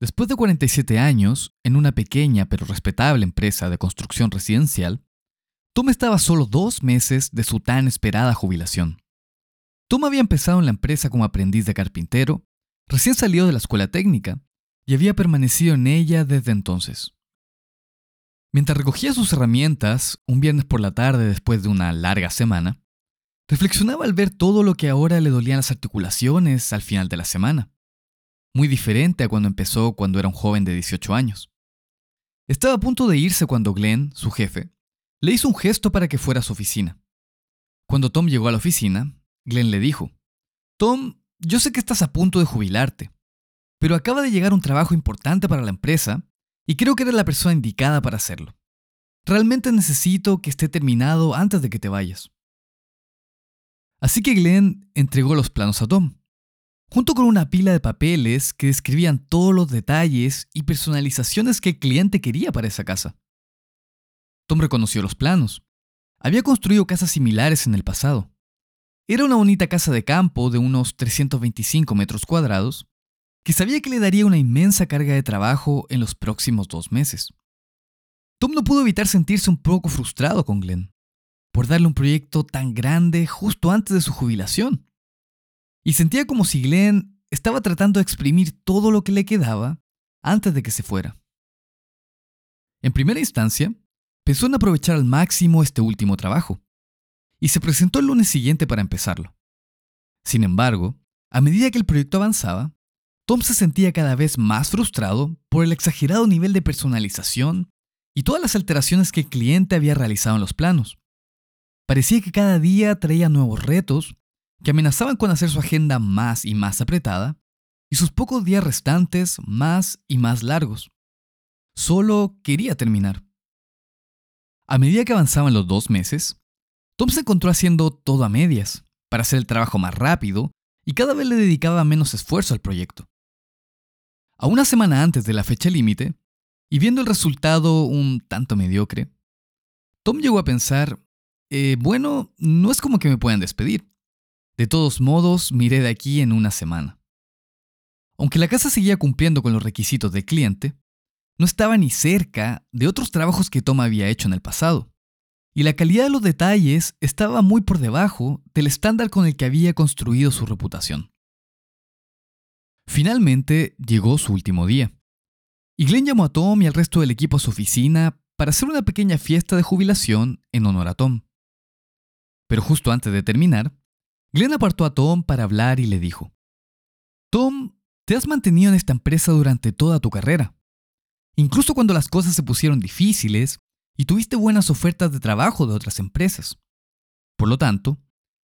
Después de 47 años, en una pequeña pero respetable empresa de construcción residencial, Tom estaba solo dos meses de su tan esperada jubilación. Tom había empezado en la empresa como aprendiz de carpintero, recién salió de la escuela técnica y había permanecido en ella desde entonces. Mientras recogía sus herramientas, un viernes por la tarde después de una larga semana, reflexionaba al ver todo lo que ahora le dolían las articulaciones al final de la semana muy diferente a cuando empezó cuando era un joven de 18 años. Estaba a punto de irse cuando Glenn, su jefe, le hizo un gesto para que fuera a su oficina. Cuando Tom llegó a la oficina, Glenn le dijo, Tom, yo sé que estás a punto de jubilarte, pero acaba de llegar un trabajo importante para la empresa y creo que eres la persona indicada para hacerlo. Realmente necesito que esté terminado antes de que te vayas. Así que Glenn entregó los planos a Tom junto con una pila de papeles que describían todos los detalles y personalizaciones que el cliente quería para esa casa. Tom reconoció los planos. Había construido casas similares en el pasado. Era una bonita casa de campo de unos 325 metros cuadrados que sabía que le daría una inmensa carga de trabajo en los próximos dos meses. Tom no pudo evitar sentirse un poco frustrado con Glenn por darle un proyecto tan grande justo antes de su jubilación y sentía como si Glenn estaba tratando de exprimir todo lo que le quedaba antes de que se fuera. En primera instancia, pensó en aprovechar al máximo este último trabajo, y se presentó el lunes siguiente para empezarlo. Sin embargo, a medida que el proyecto avanzaba, Tom se sentía cada vez más frustrado por el exagerado nivel de personalización y todas las alteraciones que el cliente había realizado en los planos. Parecía que cada día traía nuevos retos que amenazaban con hacer su agenda más y más apretada y sus pocos días restantes más y más largos. Solo quería terminar. A medida que avanzaban los dos meses, Tom se encontró haciendo todo a medias para hacer el trabajo más rápido y cada vez le dedicaba menos esfuerzo al proyecto. A una semana antes de la fecha límite, y viendo el resultado un tanto mediocre, Tom llegó a pensar, eh, bueno, no es como que me puedan despedir. De todos modos, miré de aquí en una semana. Aunque la casa seguía cumpliendo con los requisitos del cliente, no estaba ni cerca de otros trabajos que Tom había hecho en el pasado, y la calidad de los detalles estaba muy por debajo del estándar con el que había construido su reputación. Finalmente llegó su último día, y Glenn llamó a Tom y al resto del equipo a su oficina para hacer una pequeña fiesta de jubilación en honor a Tom. Pero justo antes de terminar, Glenn apartó a Tom para hablar y le dijo, Tom, te has mantenido en esta empresa durante toda tu carrera. Incluso cuando las cosas se pusieron difíciles y tuviste buenas ofertas de trabajo de otras empresas. Por lo tanto,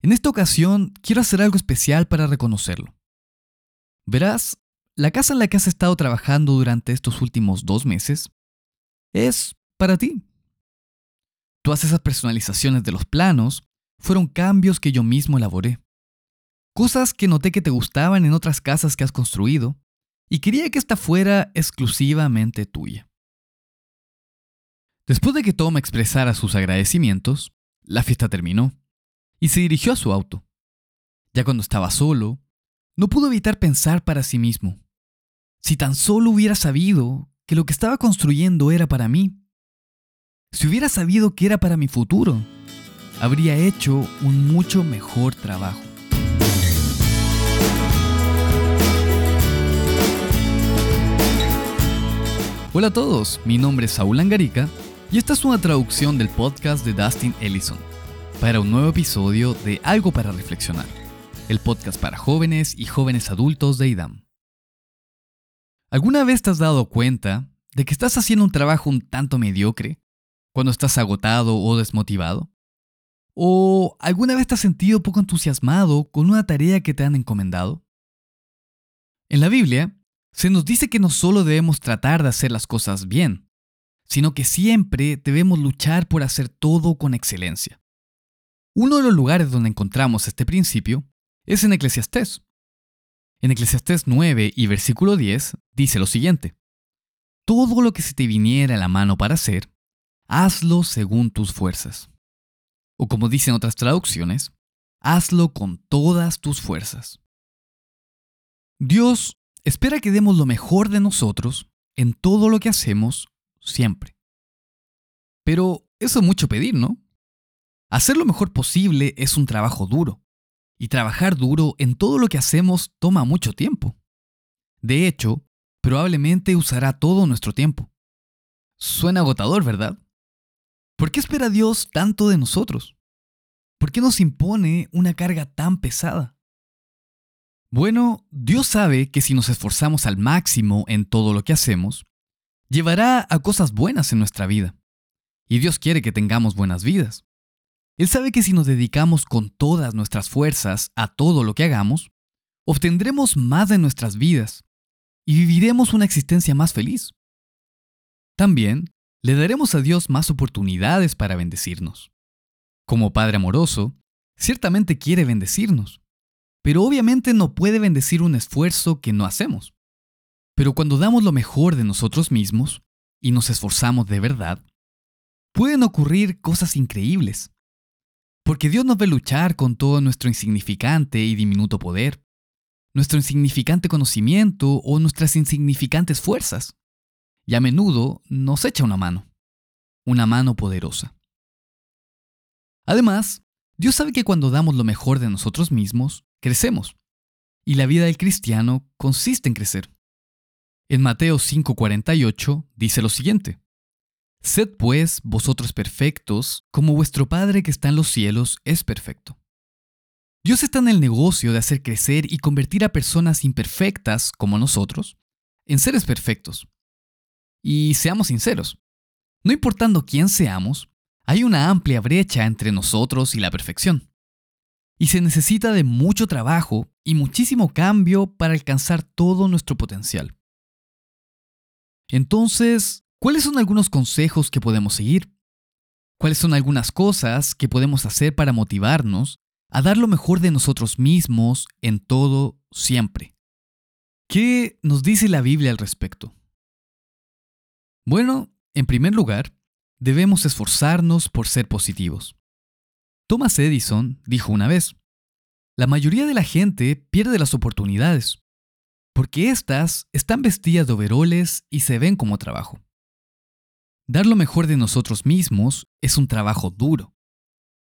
en esta ocasión quiero hacer algo especial para reconocerlo. Verás, la casa en la que has estado trabajando durante estos últimos dos meses es para ti. Todas esas personalizaciones de los planos fueron cambios que yo mismo elaboré. Cosas que noté que te gustaban en otras casas que has construido y quería que esta fuera exclusivamente tuya. Después de que Tom expresara sus agradecimientos, la fiesta terminó y se dirigió a su auto. Ya cuando estaba solo, no pudo evitar pensar para sí mismo. Si tan solo hubiera sabido que lo que estaba construyendo era para mí. Si hubiera sabido que era para mi futuro habría hecho un mucho mejor trabajo. Hola a todos, mi nombre es Saúl Angarica y esta es una traducción del podcast de Dustin Ellison para un nuevo episodio de Algo para Reflexionar, el podcast para jóvenes y jóvenes adultos de IDAM. ¿Alguna vez te has dado cuenta de que estás haciendo un trabajo un tanto mediocre cuando estás agotado o desmotivado? ¿O alguna vez te has sentido poco entusiasmado con una tarea que te han encomendado? En la Biblia, se nos dice que no solo debemos tratar de hacer las cosas bien, sino que siempre debemos luchar por hacer todo con excelencia. Uno de los lugares donde encontramos este principio es en Eclesiastés. En Eclesiastés 9 y versículo 10 dice lo siguiente, Todo lo que se te viniera a la mano para hacer, hazlo según tus fuerzas o como dicen otras traducciones, hazlo con todas tus fuerzas. Dios espera que demos lo mejor de nosotros en todo lo que hacemos siempre. Pero eso es mucho pedir, ¿no? Hacer lo mejor posible es un trabajo duro, y trabajar duro en todo lo que hacemos toma mucho tiempo. De hecho, probablemente usará todo nuestro tiempo. Suena agotador, ¿verdad? ¿Por qué espera Dios tanto de nosotros? ¿Por qué nos impone una carga tan pesada? Bueno, Dios sabe que si nos esforzamos al máximo en todo lo que hacemos, llevará a cosas buenas en nuestra vida. Y Dios quiere que tengamos buenas vidas. Él sabe que si nos dedicamos con todas nuestras fuerzas a todo lo que hagamos, obtendremos más de nuestras vidas y viviremos una existencia más feliz. También le daremos a Dios más oportunidades para bendecirnos. Como Padre amoroso, ciertamente quiere bendecirnos, pero obviamente no puede bendecir un esfuerzo que no hacemos. Pero cuando damos lo mejor de nosotros mismos y nos esforzamos de verdad, pueden ocurrir cosas increíbles. Porque Dios nos ve luchar con todo nuestro insignificante y diminuto poder, nuestro insignificante conocimiento o nuestras insignificantes fuerzas. Y a menudo nos echa una mano, una mano poderosa. Además, Dios sabe que cuando damos lo mejor de nosotros mismos, crecemos. Y la vida del cristiano consiste en crecer. En Mateo 5:48 dice lo siguiente. Sed pues vosotros perfectos, como vuestro Padre que está en los cielos es perfecto. Dios está en el negocio de hacer crecer y convertir a personas imperfectas como nosotros en seres perfectos. Y seamos sinceros, no importando quién seamos, hay una amplia brecha entre nosotros y la perfección. Y se necesita de mucho trabajo y muchísimo cambio para alcanzar todo nuestro potencial. Entonces, ¿cuáles son algunos consejos que podemos seguir? ¿Cuáles son algunas cosas que podemos hacer para motivarnos a dar lo mejor de nosotros mismos en todo siempre? ¿Qué nos dice la Biblia al respecto? Bueno, en primer lugar, debemos esforzarnos por ser positivos. Thomas Edison dijo una vez, la mayoría de la gente pierde las oportunidades, porque éstas están vestidas de overoles y se ven como trabajo. Dar lo mejor de nosotros mismos es un trabajo duro.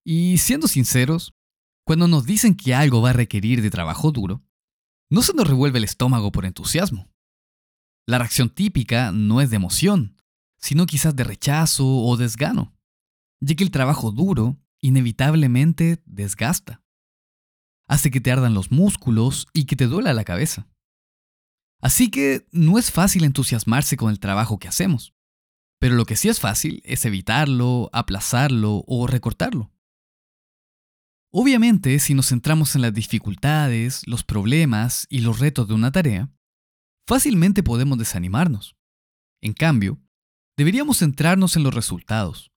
Y siendo sinceros, cuando nos dicen que algo va a requerir de trabajo duro, no se nos revuelve el estómago por entusiasmo. La reacción típica no es de emoción, sino quizás de rechazo o desgano, ya que el trabajo duro inevitablemente desgasta. Hace que te ardan los músculos y que te duela la cabeza. Así que no es fácil entusiasmarse con el trabajo que hacemos, pero lo que sí es fácil es evitarlo, aplazarlo o recortarlo. Obviamente, si nos centramos en las dificultades, los problemas y los retos de una tarea, fácilmente podemos desanimarnos. En cambio, deberíamos centrarnos en los resultados,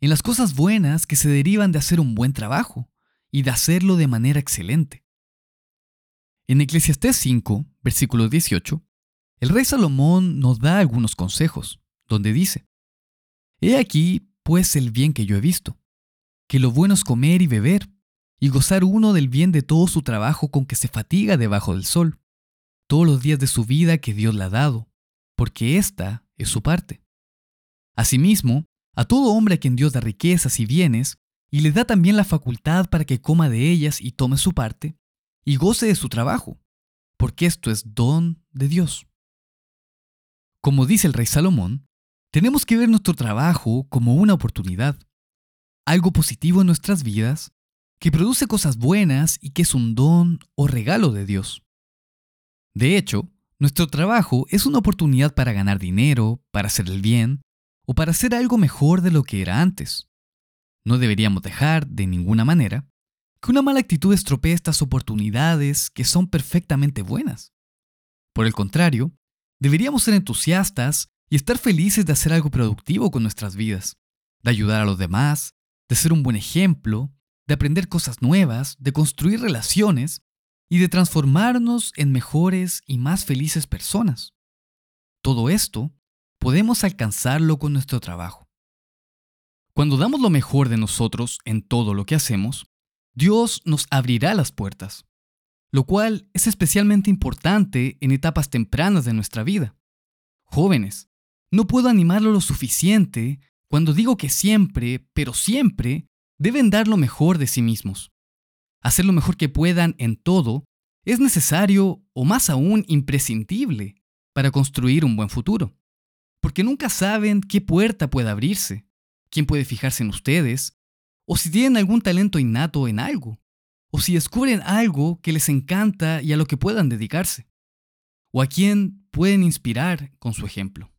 en las cosas buenas que se derivan de hacer un buen trabajo y de hacerlo de manera excelente. En Eclesiastés 5, versículo 18, el rey Salomón nos da algunos consejos, donde dice, He aquí, pues, el bien que yo he visto, que lo bueno es comer y beber, y gozar uno del bien de todo su trabajo con que se fatiga debajo del sol, todos los días de su vida que Dios le ha dado, porque esta es su parte. Asimismo, a todo hombre a quien Dios da riquezas y bienes, y le da también la facultad para que coma de ellas y tome su parte, y goce de su trabajo, porque esto es don de Dios. Como dice el rey Salomón, tenemos que ver nuestro trabajo como una oportunidad, algo positivo en nuestras vidas, que produce cosas buenas y que es un don o regalo de Dios. De hecho, nuestro trabajo es una oportunidad para ganar dinero, para hacer el bien, o para hacer algo mejor de lo que era antes. No deberíamos dejar, de ninguna manera, que una mala actitud estropee estas oportunidades que son perfectamente buenas. Por el contrario, deberíamos ser entusiastas y estar felices de hacer algo productivo con nuestras vidas, de ayudar a los demás, de ser un buen ejemplo, de aprender cosas nuevas, de construir relaciones y de transformarnos en mejores y más felices personas. Todo esto podemos alcanzarlo con nuestro trabajo. Cuando damos lo mejor de nosotros en todo lo que hacemos, Dios nos abrirá las puertas. lo cual es especialmente importante en etapas tempranas de nuestra vida. Jóvenes, no puedo animarlo lo suficiente cuando digo que siempre, pero siempre, deben dar lo mejor de sí mismos. Hacer lo mejor que puedan en todo es necesario o más aún imprescindible para construir un buen futuro. Porque nunca saben qué puerta puede abrirse, quién puede fijarse en ustedes, o si tienen algún talento innato en algo o si descubren algo que les encanta y a lo que puedan dedicarse, o a quien pueden inspirar con su ejemplo.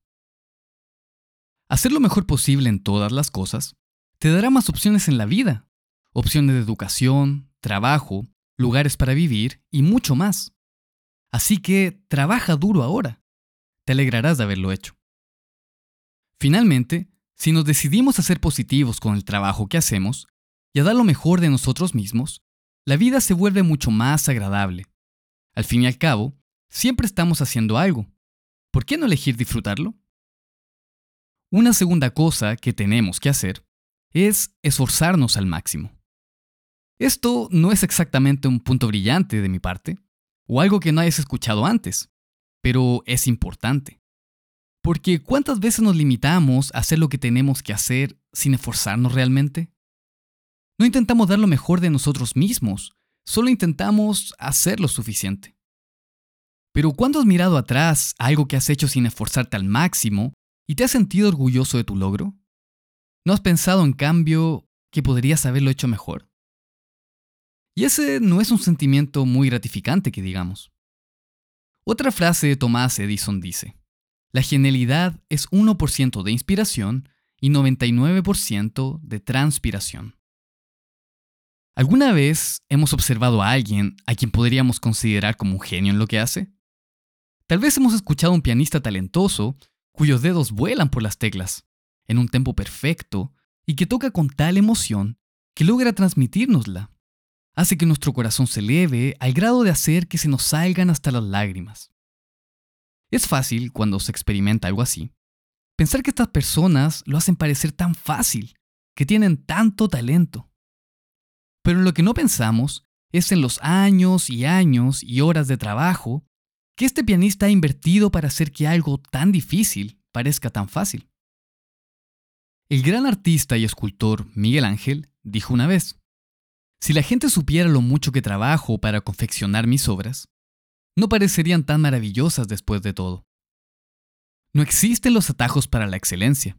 Hacer lo mejor posible en todas las cosas te dará más opciones en la vida, opciones de educación, trabajo, lugares para vivir y mucho más. Así que trabaja duro ahora. Te alegrarás de haberlo hecho. Finalmente, si nos decidimos a ser positivos con el trabajo que hacemos y a dar lo mejor de nosotros mismos, la vida se vuelve mucho más agradable. Al fin y al cabo, siempre estamos haciendo algo. ¿Por qué no elegir disfrutarlo? Una segunda cosa que tenemos que hacer es esforzarnos al máximo. Esto no es exactamente un punto brillante de mi parte, o algo que no hayas escuchado antes, pero es importante. Porque ¿cuántas veces nos limitamos a hacer lo que tenemos que hacer sin esforzarnos realmente? No intentamos dar lo mejor de nosotros mismos, solo intentamos hacer lo suficiente. Pero ¿cuándo has mirado atrás algo que has hecho sin esforzarte al máximo y te has sentido orgulloso de tu logro? ¿No has pensado, en cambio, que podrías haberlo hecho mejor? Y ese no es un sentimiento muy gratificante que digamos. Otra frase de Thomas Edison dice, la genialidad es 1% de inspiración y 99% de transpiración. ¿Alguna vez hemos observado a alguien a quien podríamos considerar como un genio en lo que hace? Tal vez hemos escuchado a un pianista talentoso cuyos dedos vuelan por las teclas, en un tempo perfecto, y que toca con tal emoción que logra transmitírnosla. Hace que nuestro corazón se eleve al grado de hacer que se nos salgan hasta las lágrimas. Es fácil, cuando se experimenta algo así, pensar que estas personas lo hacen parecer tan fácil, que tienen tanto talento. Pero lo que no pensamos es en los años y años y horas de trabajo que este pianista ha invertido para hacer que algo tan difícil parezca tan fácil. El gran artista y escultor Miguel Ángel dijo una vez, si la gente supiera lo mucho que trabajo para confeccionar mis obras, no parecerían tan maravillosas después de todo. No existen los atajos para la excelencia.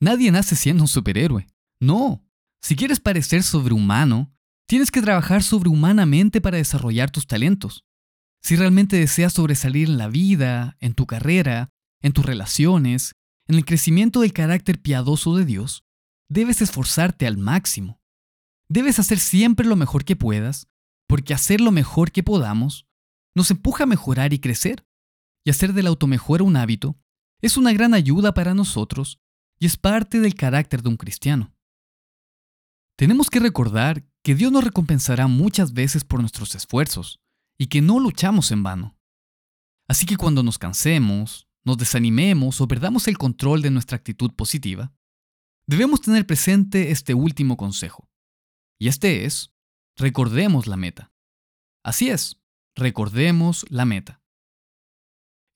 Nadie nace siendo un superhéroe. No, si quieres parecer sobrehumano, tienes que trabajar sobrehumanamente para desarrollar tus talentos. Si realmente deseas sobresalir en la vida, en tu carrera, en tus relaciones, en el crecimiento del carácter piadoso de Dios, debes esforzarte al máximo. Debes hacer siempre lo mejor que puedas, porque hacer lo mejor que podamos nos empuja a mejorar y crecer. Y hacer del automejora un hábito es una gran ayuda para nosotros y es parte del carácter de un cristiano. Tenemos que recordar que Dios nos recompensará muchas veces por nuestros esfuerzos y que no luchamos en vano. Así que cuando nos cansemos, nos desanimemos o perdamos el control de nuestra actitud positiva, debemos tener presente este último consejo. Y este es, recordemos la meta. Así es, recordemos la meta.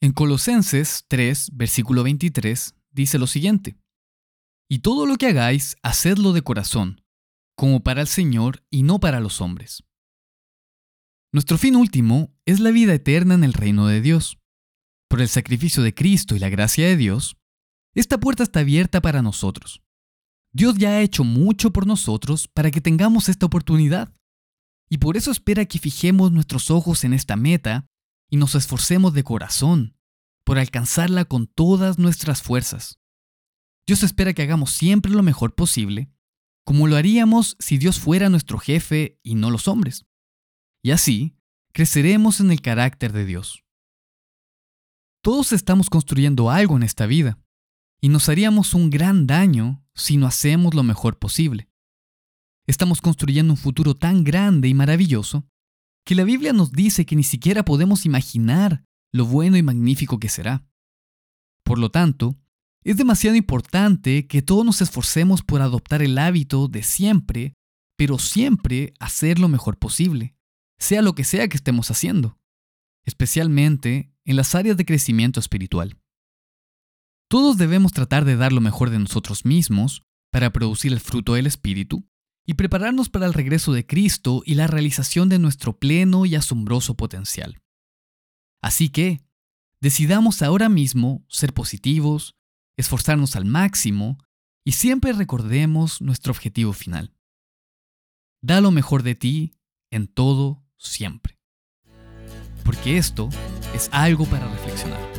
En Colosenses 3, versículo 23, dice lo siguiente, Y todo lo que hagáis, hacedlo de corazón, como para el Señor y no para los hombres. Nuestro fin último es la vida eterna en el reino de Dios. Por el sacrificio de Cristo y la gracia de Dios, esta puerta está abierta para nosotros. Dios ya ha hecho mucho por nosotros para que tengamos esta oportunidad. Y por eso espera que fijemos nuestros ojos en esta meta y nos esforcemos de corazón por alcanzarla con todas nuestras fuerzas. Dios espera que hagamos siempre lo mejor posible como lo haríamos si Dios fuera nuestro jefe y no los hombres. Y así, creceremos en el carácter de Dios. Todos estamos construyendo algo en esta vida, y nos haríamos un gran daño si no hacemos lo mejor posible. Estamos construyendo un futuro tan grande y maravilloso que la Biblia nos dice que ni siquiera podemos imaginar lo bueno y magnífico que será. Por lo tanto, es demasiado importante que todos nos esforcemos por adoptar el hábito de siempre, pero siempre hacer lo mejor posible, sea lo que sea que estemos haciendo, especialmente en las áreas de crecimiento espiritual. Todos debemos tratar de dar lo mejor de nosotros mismos para producir el fruto del Espíritu y prepararnos para el regreso de Cristo y la realización de nuestro pleno y asombroso potencial. Así que, decidamos ahora mismo ser positivos, esforzarnos al máximo y siempre recordemos nuestro objetivo final. Da lo mejor de ti en todo, siempre. Porque esto es algo para reflexionar.